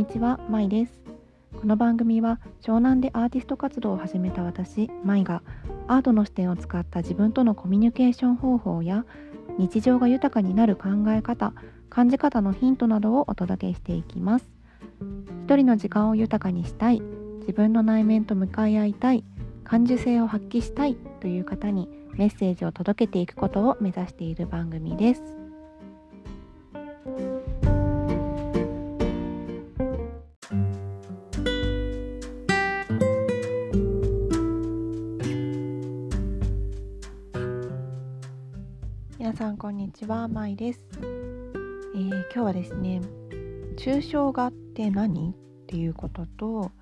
にちは、まいです。この番組は湘南でアーティスト活動を始めた私、まいがアートの視点を使った自分とのコミュニケーション方法や日常が豊かになる考え方、感じ方のヒントなどをお届けしていきます。一人の時間を豊かにしたい自分の内面と向かい合いたい感受性を発揮したいという方にメッセージを届けていくことを目指している番組です。こんにちは、まいです、えー、今日はですね抽象画って何？っていうことと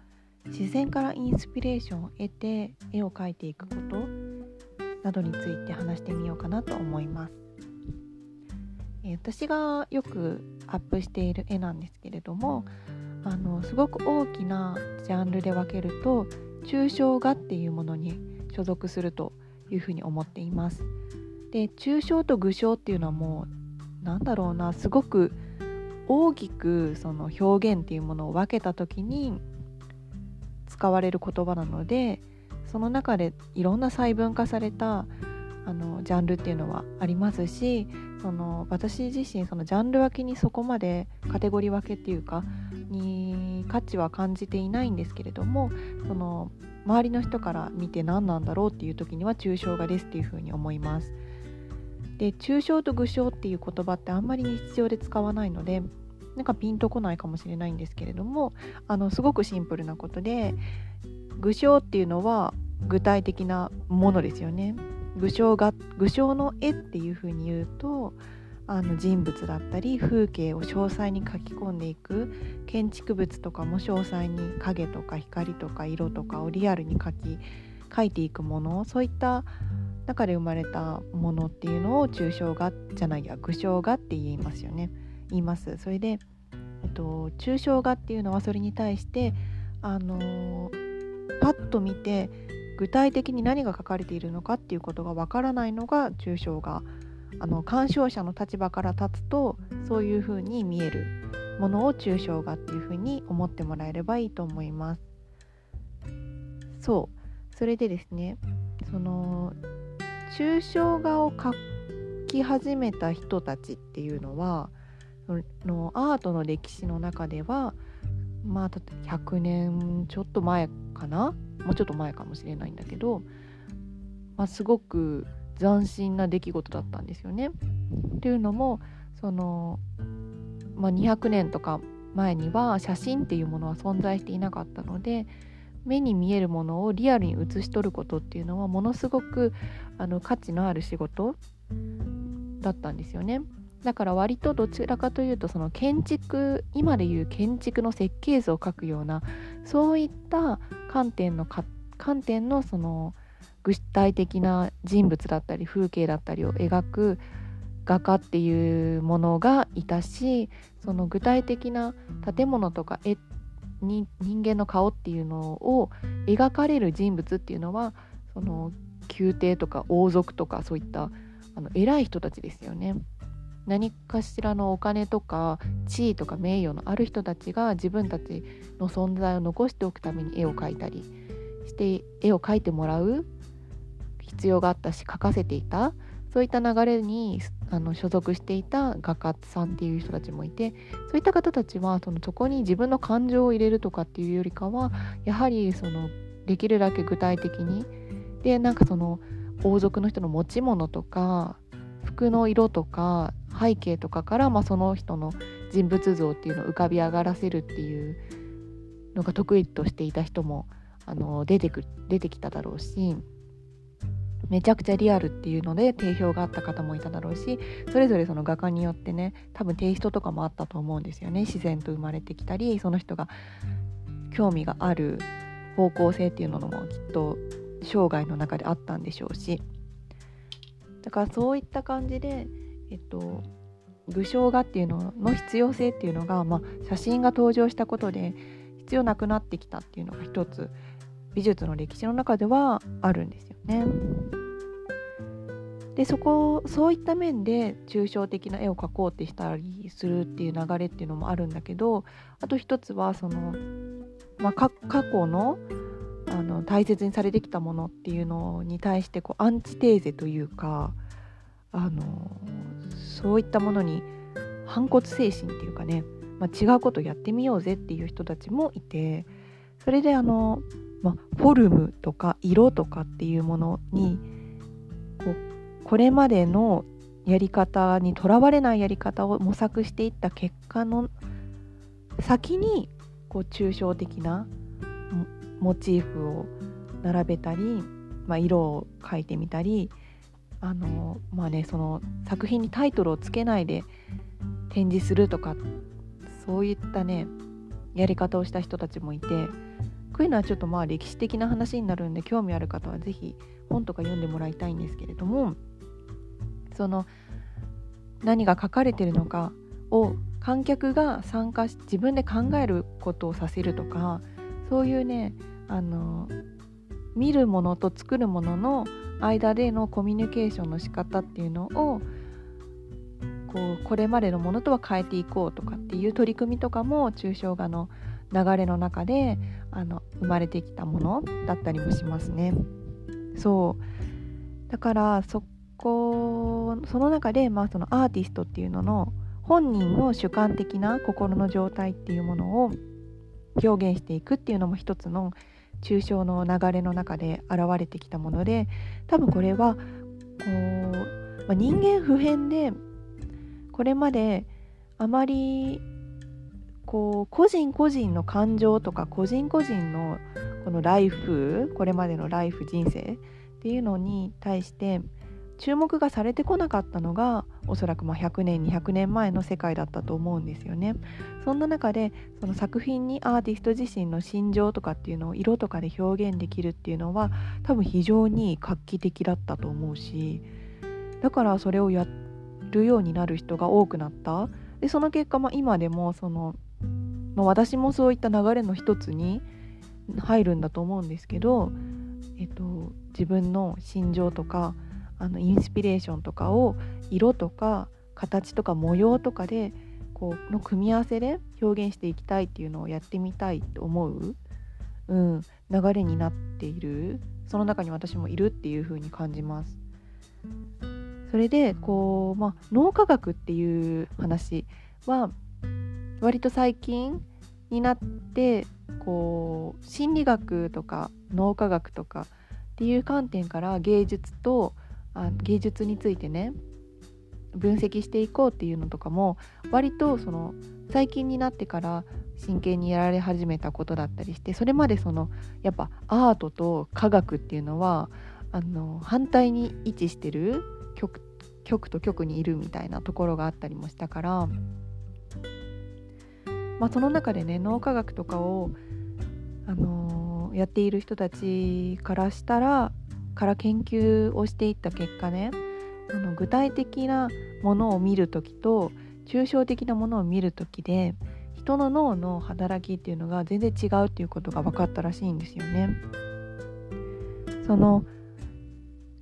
自然からインスピレーションを得て絵を描いていくことなどについて話してみようかなと思います。え私がよくアップしている絵なんですけれどもあのすごく大きなジャンルで分けると抽象画っていうものに所属するというふうに思っています。で抽象と具象っていうのはもうなんだろうなすごく大きくその表現っていうものを分けた時に使われる言葉なのでその中でいろんな細分化されたあのジャンルっていうのはありますしその私自身そのジャンル分けにそこまでカテゴリー分けっていうかに価値は感じていないんですけれどもその周りの人から見て何なんだろうっていう時には抽象画ですっていうふうに思います。で抽象と具象っていう言葉ってあんまり日常で使わないのでなんかピンとこないかもしれないんですけれどもあのすごくシンプルなことで具象っていうのは具体的なものですよね。具象が具象の絵っていうふうに言うとあの人物だったり風景を詳細に書き込んでいく建築物とかも詳細に影とか光とか色とかをリアルに描き描いていくものそういった中で生まれたものっていうのを抽象画じゃないや具象画って言いますよね。言います。それで、えっと、抽象画っていうのはそれに対してあのパッと見て具体的に何が書かれているのかっていうことがわからないのが抽象画。あの鑑賞者の立場から立つとそういうふうに見えるものを抽象画っていうふうに思ってもらえればいいと思います。そう。それでですねその抽象画を描き始めた人たちっていうのはのアートの歴史の中ではまあ100年ちょっと前かな？もうちょっと前かもしれないんだけど、まあ、すごく斬新な出来事だったんですよね。というのもその、まあ、200年とか前には写真っていうものは存在していなかったので目に見えるものをリアルに写し取ることっていうのはものすごくあの価値のある仕事だったんですよね。だから割とどちらかというとその建築今でいう建築の設計図を描くようなそういった観点の観点のその具体的な人物だったり風景だったりを描く画家っていうものがいたしその具体的な建物とか絵に人間の顔っていうのを描かれる人物っていうのはその宮廷とか王族とかそういったあの偉い人たちですよね。何かしらのお金とか地位とか名誉のある人たちが自分たちの存在を残しておくために絵を描いたりして絵を描いてもらう必要があったし描かせていたそういった流れにあの所属していた画家さんっていう人たちもいてそういった方たちはそのそこに自分の感情を入れるとかっていうよりかはやはりそのできるだけ具体的にでなんかその王族の人の持ち物とか服の色とか背景とかから、まあ、その人の人物像っていうのを浮かび上がらせるっていうのが得意としていた人もあの出てく出てきただろうしめちゃくちゃリアルっていうので定評があった方もいただろうしそれぞれその画家によってね多分テイストとかもあったと思うんですよね。自然と生まれてきたりその人が興味がある方向性っていうのもきっと生涯の中であったんでしょうし。だからそういった感じでえっと具象画っていうのの必要性っていうのが、まあ、写真が登場したことで必要なくなってきたっていうのが一つ美術の歴史の中ではあるんですよ。ね。でそこそういった面で抽象的な絵を描こうってしたりするっていう流れっていうのもあるんだけどあと一つはその、まあ、過去のあの大切にされてきたものっていうのに対してこうアンチテーゼというかあのそういったものに反骨精神っていうかね、まあ、違うことやってみようぜっていう人たちもいてそれであの、まあ、フォルムとか色とかっていうものにこうこれまでのやり方にとらわれないやり方を模索していった結果の先にこう抽象的なモチーフを並べたり、まあ、色を描いてみたりあのまあねその作品にタイトルをつけないで展示するとかそういったねやり方をした人たちもいてこういうのはちょっとまあ歴史的な話になるんで興味ある方は是非本とか読んでもらいたいんですけれどもその何が書かれてるのかを観客が参加し自分で考えることをさせるとかそういうねあの見るものと作るものの間でのコミュニケーションの仕方っていうのをこうこれまでのものとは変えていこうとかっていう取り組みとかも抽象画の流れの中であの生まれてきたものだったりもしますね。そうだからそこその中で、まあ、そのアーティストっていうのの本人の主観的な心の状態っていうものを表現していくっていうのも一つの抽象の流れの中で現れてきたもので多分これはこう、まあ、人間普遍でこれまであまりこう個人個人の感情とか個人個人のこのライフこれまでのライフ人生っていうのに対して注目がされてこなかったのがおそらくま100年200年前の世界だったと思うんですよね。そんな中でその作品にアーティスト自身の心情とかっていうのを色とかで表現できるっていうのは多分非常に画期的だったと思うしだからそれをやるようになる人が多くなったでその結果、ま、今でもその、まあ、私もそういった流れの一つに入るんだと思うんですけど、えっと、自分の心情とかあのインスピレーションとかを色とか形とか模様とかでこうの組み合わせで表現していきたいっていうのをやってみたいと思う、うん、流れになっているその中に私もいるっていう風に感じます。それでこう、まあ、脳科学っていう話は割と最近になってこう心理学とか脳科学とかっていう観点から芸術とあ芸術についてね分析していこうっていうのとかも割とその最近になってから真剣にやられ始めたことだったりしてそれまでそのやっぱアートと科学っていうのはあの反対に位置してる極極と極にいるみたいなところがあったりもしたから、まあ、その中でね脳科学とかを、あのー、やっている人たちからしたらから研究をしていった結果ねあの具体的なものを見る時と抽象的なものを見る時で人の脳の働きっていうのが全然違うっていうことが分かったらしいんですよね。その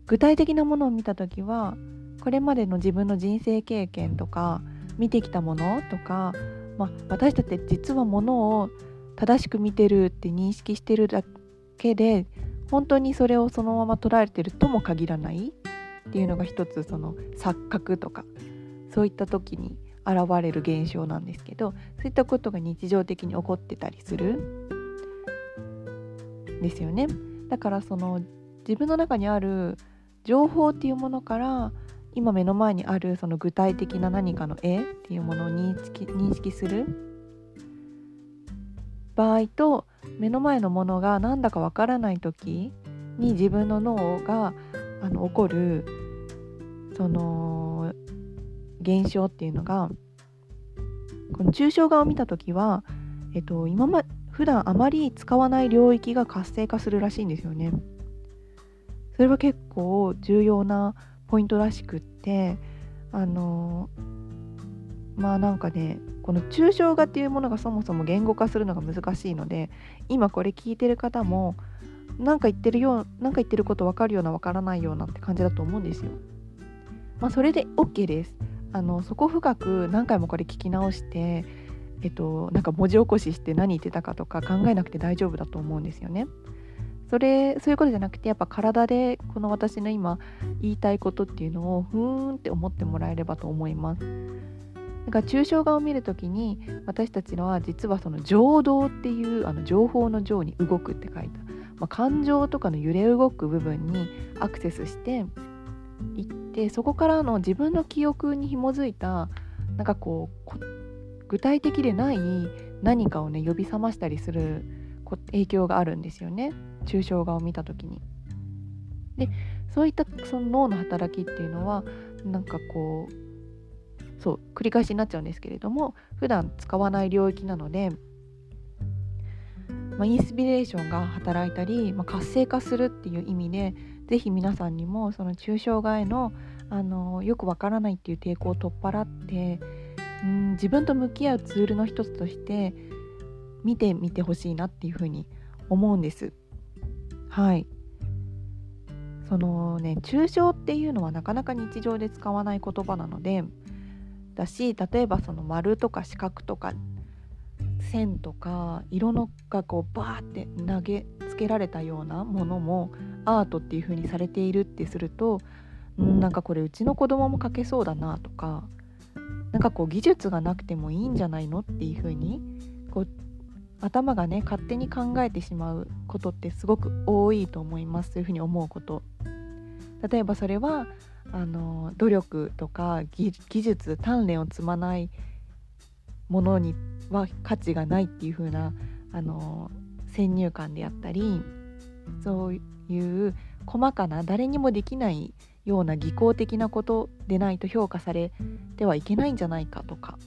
具体的なものを見た時はこれまでの自分の人生経験とか見てきたものとか、まあ、私たち実はものを正しく見てるって認識してるだけで本当にそれをそのまま捉えてるとも限らないっていうのが一つその錯覚とかそういった時に現れる現象なんですけどそういったことが日常的に起こってたりするんですよね。だからその自分の中にある情報っていうものから今目の前にあるその具体的な何かの絵っていうものを認識認識する場合と目の前のものが何だかわからない時に自分の脳があの起こるその現象っていうのがこの抽象画を見た時は、えっと、今ま普段あまり使わない領域が活性化するらしいんですよね。それは結構重要なポイントらしくってあのまあなんかねこの抽象画っていうものがそもそも言語化するのが難しいので今これ聞いてる方も何か言ってるよう何か言ってること分かるような分からないようなって感じだと思うんですよ。まあ、それで OK ですあのそこ深く何回もこれ聞き直してえっとなんか文字起こしして何言ってたかとか考えなくて大丈夫だと思うんですよね。それそういうことじゃなくてやっぱ体でこの私の今言いたいことっていうのをふーんって思ってもらえればと思います。だか抽象画を見る時に私たちのは実はその情動っていうあの情報の情に動くって書いた、まあ、感情とかの揺れ動く部分にアクセスしていってそこからの自分の記憶に紐づいたなんかこう具体的でない何かをね呼び覚ましたりする影響があるんですよね抽象画を見た時に。でそういったその脳の働きっていうのはなんかこうそう繰り返しになっちゃうんですけれども普段使わない領域なので、まあ、インスピレーションが働いたり、まあ、活性化するっていう意味で是非皆さんにもその抽象画へのあのよくわからないっていう抵抗を取っ払ってうん自分と向き合うツールの一つとして見てみてほしいなっていうふうに思うんです。はいそのね抽象っていうのはなかなか日常で使わない言葉なのでだし例えばその丸とか四角とか線とか色のがこうバーって投げつけられたようなものもアートっていう風にされているってするとんなんかこれうちの子供も描けそうだなとかなんかこう技術がなくてもいいんじゃないのっていう風にこう頭がね勝手に考えてしまうことってすごく多いと思います。そういうふうに思うこと。例えばそれはあの努力とか技術鍛錬を積まないものには価値がないっていう風なあの先入観であったりそういう細かな誰にもできないような技巧的なことでないと評価されてはいけないんじゃないかとか。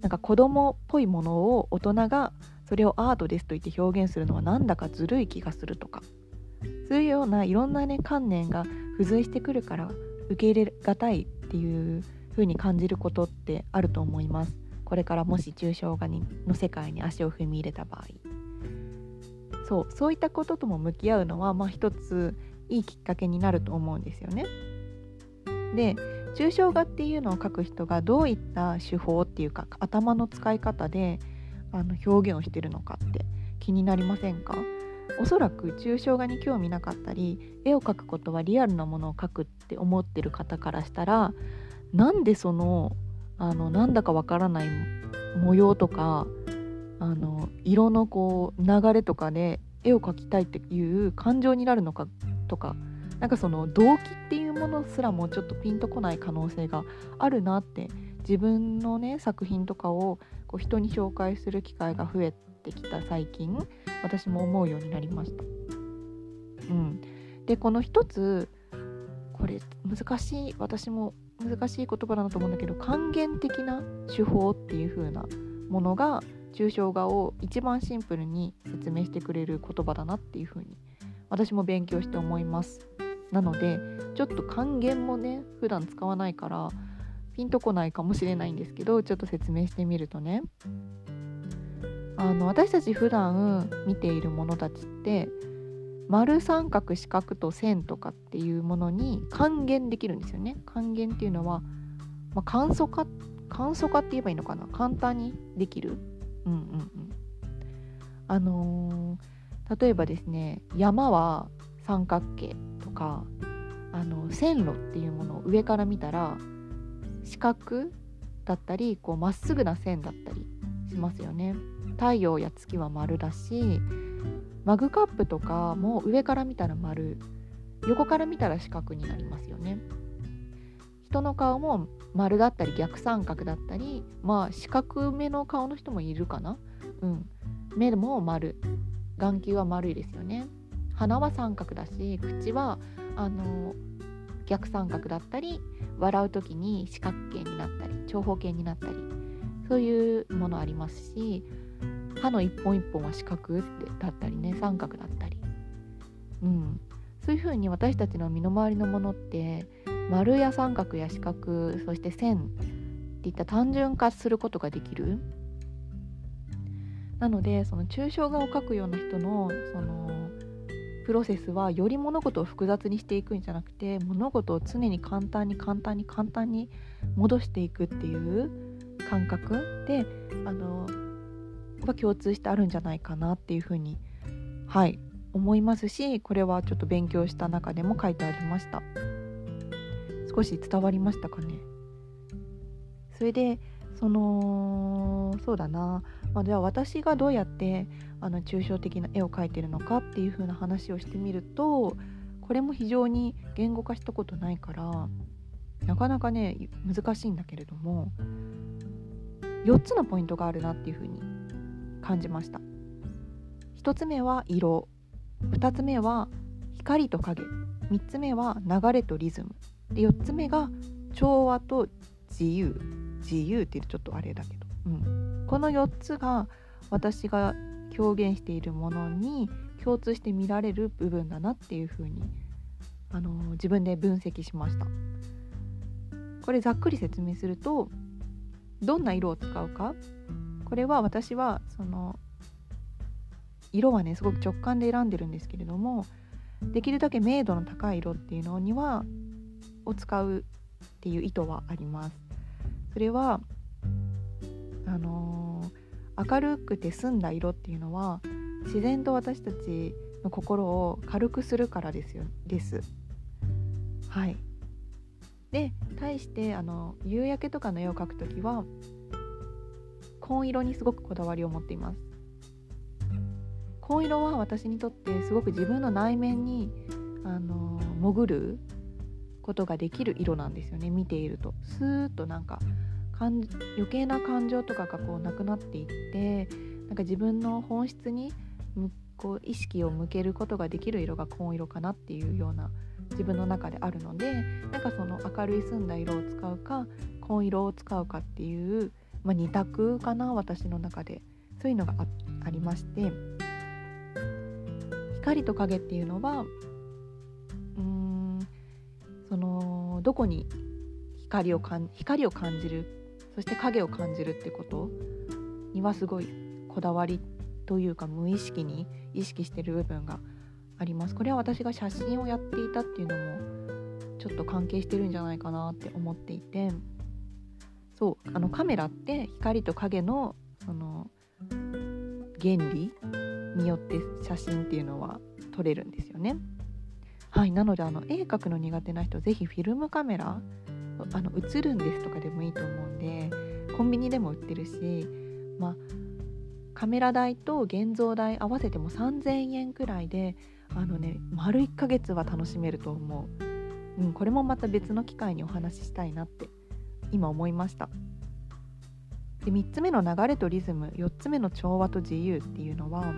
なんか子供っぽいものを大人がそれをアートですと言って表現するのはなんだかずるい気がするとか。そういうようないろんなね観念が付随してくるから受け入れがたいっていう風に感じることってあると思います。これからもし抽象画にの世界に足を踏み入れた場合。そうそういったこととも向き合うのはまあ一ついいきっかけになると思うんですよね。で抽象画っていうのを描く人がどういった手法っていうか頭の使い方であの表現をしてるのかって気になりませんか？おそらく抽象画に興味なかったり絵を描くことはリアルなものを描くって思ってる方からしたらなんでそのあのなんだかわからない模様とかあの色のこう流れとかで絵を描きたいっていう感情になるのかとかなんかその動機っていうものすらもちょっとピンとこない可能性があるなって自分のね作品とかをこう人に紹介する機会が増えてきた最近私も思うようになりました。うん、でこの一つこれ難しい私も難しい言葉だなと思うんだけど還元的な手法っていう風なものが抽象画を一番シンプルに説明してくれる言葉だなっていう風に私も勉強して思います。なのでちょっと還元もね普段使わないからピンとこないかもしれないんですけどちょっと説明してみるとね。あの私たち普段見ているものたちって丸三角四角と線とかっていうものに還元できるんですよね。還元っていうのは、まあ、簡素化簡素化って言えばいいのかな？簡単にできる？うんうんうん。あのー、例えばですね山は三角形。かあの線路っていうものを上から見たら四角だったりこうまっすぐな線だったりしますよね。太陽や月は丸だしマグカップとかも上から見たら丸横から見たら四角になりますよね。人の顔も丸だったり逆三角だったりまあ四角めの顔の人もいるかな。うん、目も丸眼球は丸いですよね。鼻は三角だし口はあの逆三角だったり笑う時に四角形になったり長方形になったりそういうものありますし歯の一本一本は四角だったりね三角だったり、うん、そういうふうに私たちの身の回りのものって丸や三角や四角そして線っていった単純化することができる。なのでその抽象画を描くような人のそのプロセスはより物事を複雑にしていくんじゃなくて物事を常に簡単に簡単に簡単に戻していくっていう感覚であのは共通してあるんじゃないかなっていうふうにはい思いますしこれはちょっと勉強した中でも書いてありました。少し伝わりましたかね。それでそのそうだな、まあ、では私がどうやってあの抽象的な絵を描いてるのかっていう風な話をしてみるとこれも非常に言語化したことないからなかなかね難しいんだけれども4つのポイントがあるなっていう風に感じました。1つ目は色。2つ目は光と影。3つ目は流れとリズム。で4つ目が調和と自由。自由って言うちょっとあれだけど、うん、この4つが私が表現しているものに共通して見られる部分だなっていうふうにあの自分で分析しました。これざっくり説明するとどんな色を使うか。これは私はその色はねすごく直感で選んでるんですけれどもできるだけ明度の高い色っていうのにはを使うっていう意図はあります。それはあのー、明るくて澄んだ色っていうのは自然と私たちの心を軽くするからですよ。です。はい。で対してあの夕焼けとかの絵を描く時は紺色にすごくこだわりを持っています。紺色は私にとってすごく自分の内面にあの潜ることができる色なんですよね。見ていると。スーッとなんか余計な感情とかがこうなくなっていってなんか自分の本質にこう意識を向けることができる色が紺色かなっていうような自分の中であるのでなんかその明るい澄んだ色を使うか紺色を使うかっていう、まあ、2択かな私の中で。そういうのがありまして。光と影っていうのはうんそのどこに光をかん光を感じるそして影を感じるってこと？にはすごいこだわりというか無意識に意識してる部分があります。これは私が写真をやっていたっていうのもちょっと関係してるんじゃないかなって思っていて。そうあのカメラって光と影のその原理によって写真っていうのは撮れるんですよね。はいなのであの絵描くの苦手な人是非フィルムカメラあの映るんですとかでもいいと思うんでコンビニでも売ってるしまあカメラ代と現像代合わせても3000円くらいであのね丸1ヶ月は楽しめると思う、うん、これもまた別の機会にお話ししたいなって今思いました。で3つ目の流れとリズム4つ目の調和と自由っていうのは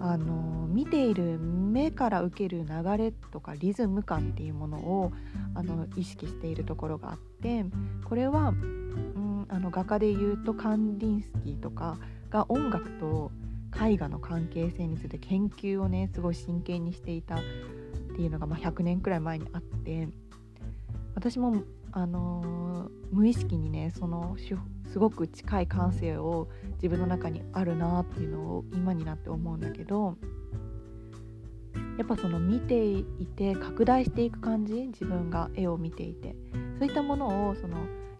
あの見ている目から受ける流れとかリズム感っていうものをあの意識しているところがあってこれは、うん、あの画家でいうとカンディンスキーとかが音楽と絵画の関係性について研究をねすごい真剣にしていたっていうのが、まあ、100年くらい前にあって私も、あのー、無意識にねそのすごく近い感性を自分の中にあるなっていうのを今になって思うんだけどやっぱその見ていて拡大していく感じ自分が絵を見ていてそういったものをその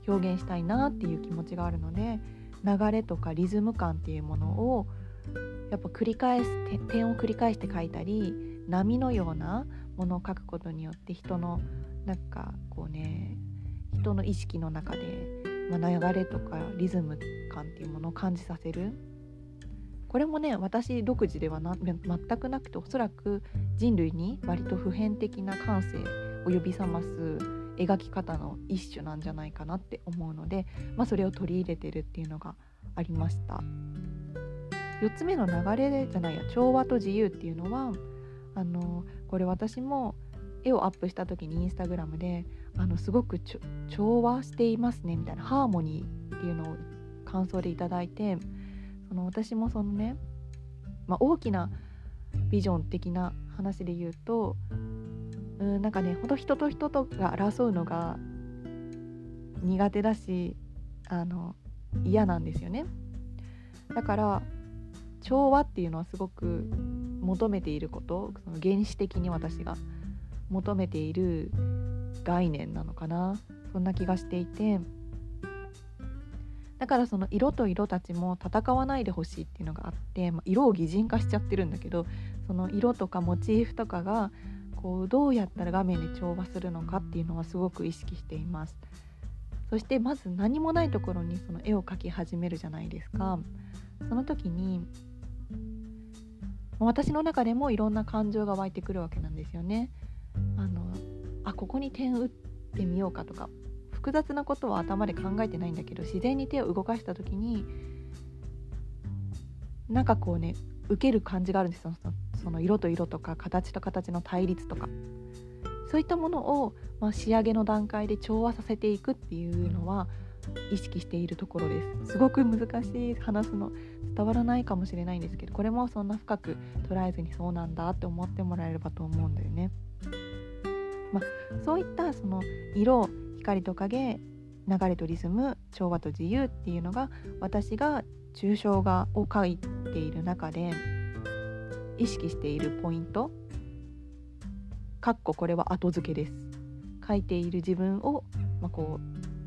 表現したいなっていう気持ちがあるので流れとかリズム感っていうものをやっぱ繰り返す点を繰り返して描いたり波のようなものを描くことによって人のなんかこうね人の意識の中で、まあ、流れとかリズム感っていうものを感じさせるこれもね私独自ではな全くなくておそらく人類に割と普遍的な感性を呼び覚ます描き方の一種なんじゃないかなって思うので、まあ、それを取り入れてるっていうのがありました。4つ目の流れじゃないや調和と自由っていうのはあのこれ私も絵をアップした時にインスタグラムであのすごく調和していますねみたいなハーモニーっていうのを感想でいただいてその私もそのね、まあ、大きなビジョン的な話で言うとうんなんかねほんと人と人とが争うのが苦手だしあの嫌なんですよね。だから調和っていうのはすごく求めていることその原始的に私が求めている概念なのかな？そんな気がしていてだからその色と色たちも戦わないでほしいっていうのがあって、まあ、色を擬人化しちゃってるんだけどその色とかモチーフとかがこうどうやったら画面で調和するのかっていうのはすごく意識しています。そしてまず何もないところにその絵を描き始めるじゃないですか。その時に私の中でもいろんな感情が湧いてくるわけなんですよね。ここに点打ってみようかとか複雑なことは頭で考えてないんだけど自然に手を動かした時になんかこうね受ける感じがあるんですよ。その色と色とか形と形の対立とか。そういったものを、まあ、仕上げの段階で調和させていくっていうのは意識しているところです。すごく難しい話すの伝わらないかもしれないんですけどこれもそんな深く捉えずにそうなんだって思ってもらえればと思うんだよね。まあ、そういったその色光と影流れとリズム調和と自由っていうのが私が抽象画を描いている中で意識しているポイント。かっここれは後付けです。書いている自分を、まあ、こ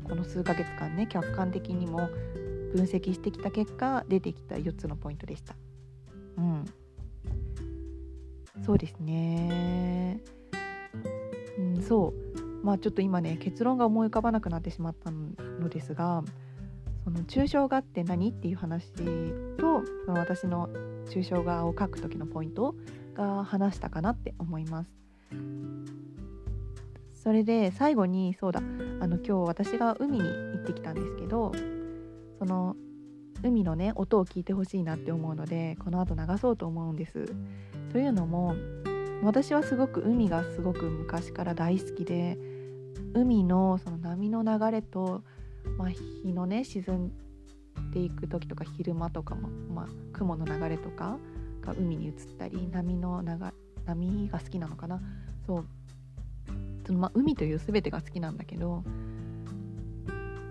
うこの数ヶ月間ね客観的にも分析してきた結果出てきた4つのポイントでした。うん、そうですね、うん、そうまあちょっと今ね結論が思い浮かばなくなってしまったのですがその抽象画って何っていう話とその私の抽象画を描く時のポイントが話したかなって思います。それで最後にそうだあの今日私が海に行ってきたんですけどその海のね音を聞いてほしいなって思うのでこの後流そうと思うんです。というのも私はすごく海がすごく昔から大好きで海のその波の流れと、まあ、日のね沈んでいく時とか昼間とかも、まあ、雲の流れとかが海に移ったり波の流波が好きなのかな。そうその、まあ、海という全てが好きなんだけど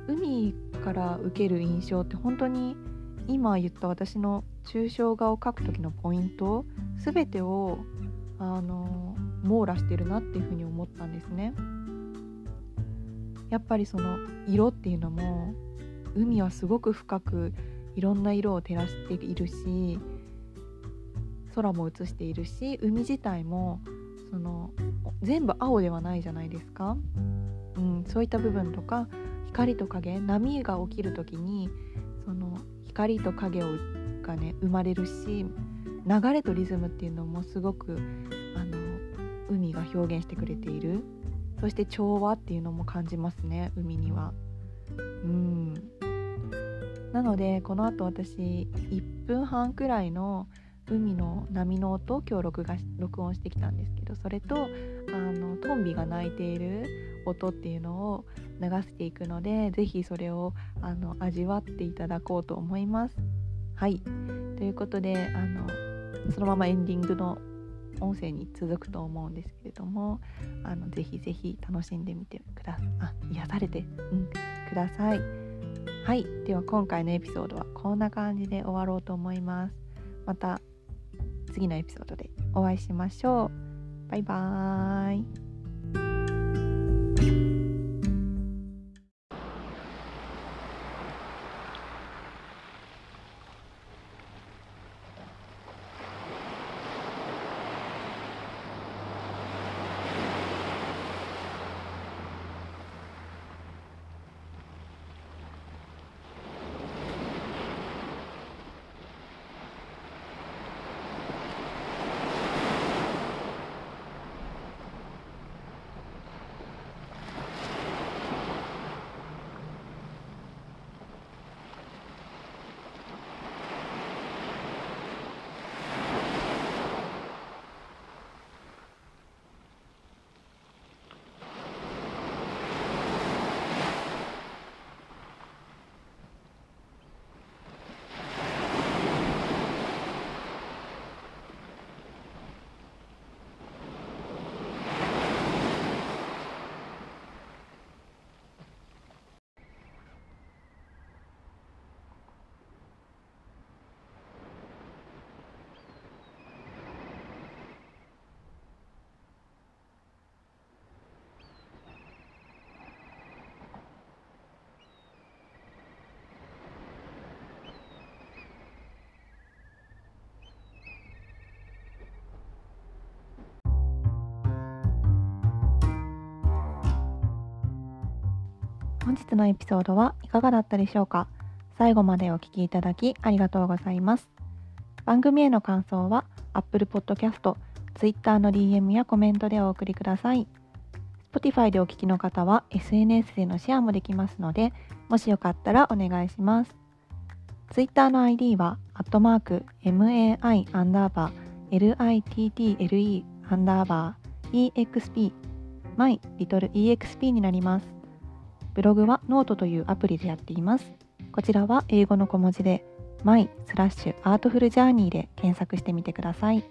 海から受ける印象って本当に今言った私の抽象画を描く時のポイント全てをあの網羅してるなっていうふうに思ったんですね。やっぱりその色っていうのも海はすごく深くいろんな色を照らしているし空も映しているし海自体もその全部青ではないじゃないですか、うん、そういった部分とか光と影波が起きる時にその光と影をがね生まれるし流れとリズムっていうのもすごく海が表現してくれている。そして調和っていうのも感じますね海には。うん。なのでこのあと私1分半くらいの海の波の音を今日録画録音してきたんですけどそれとあのトンビが鳴いている音っていうのを流していくので是非それをあの味わっていただこうと思います。はい。ということであのそのままエンディングの音声に続くと思うんですけれどもあのぜひぜひ楽しんでみてくださいあ癒されて、うん、くださいはいでは今回のエピソードはこんな感じで終わろうと思いますまた次のエピソードでお会いしましょう。バイバーイ。本日のエピソードはいかがだったでしょうか？最後までお聞きいただきありがとうございます。番組への感想は Apple Podcast、Twitter の DM やコメントでお送りください。Spotify でお聞きの方は SNS でのシェアもできますのでもしよかったらお願いします。Twitter の ID はアットマーク MAI アンダーバー LITTLE アンダーバー EXP My Little EXP になります。ブログはノートというアプリでやっています。こちらは英語の小文字で my スラッシュアートフルジャーニーで検索してみてください。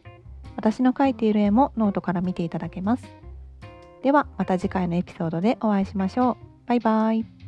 私の描いている絵もノートから見ていただけます。ではまた次回のエピソードでお会いしましょう。バイバイ。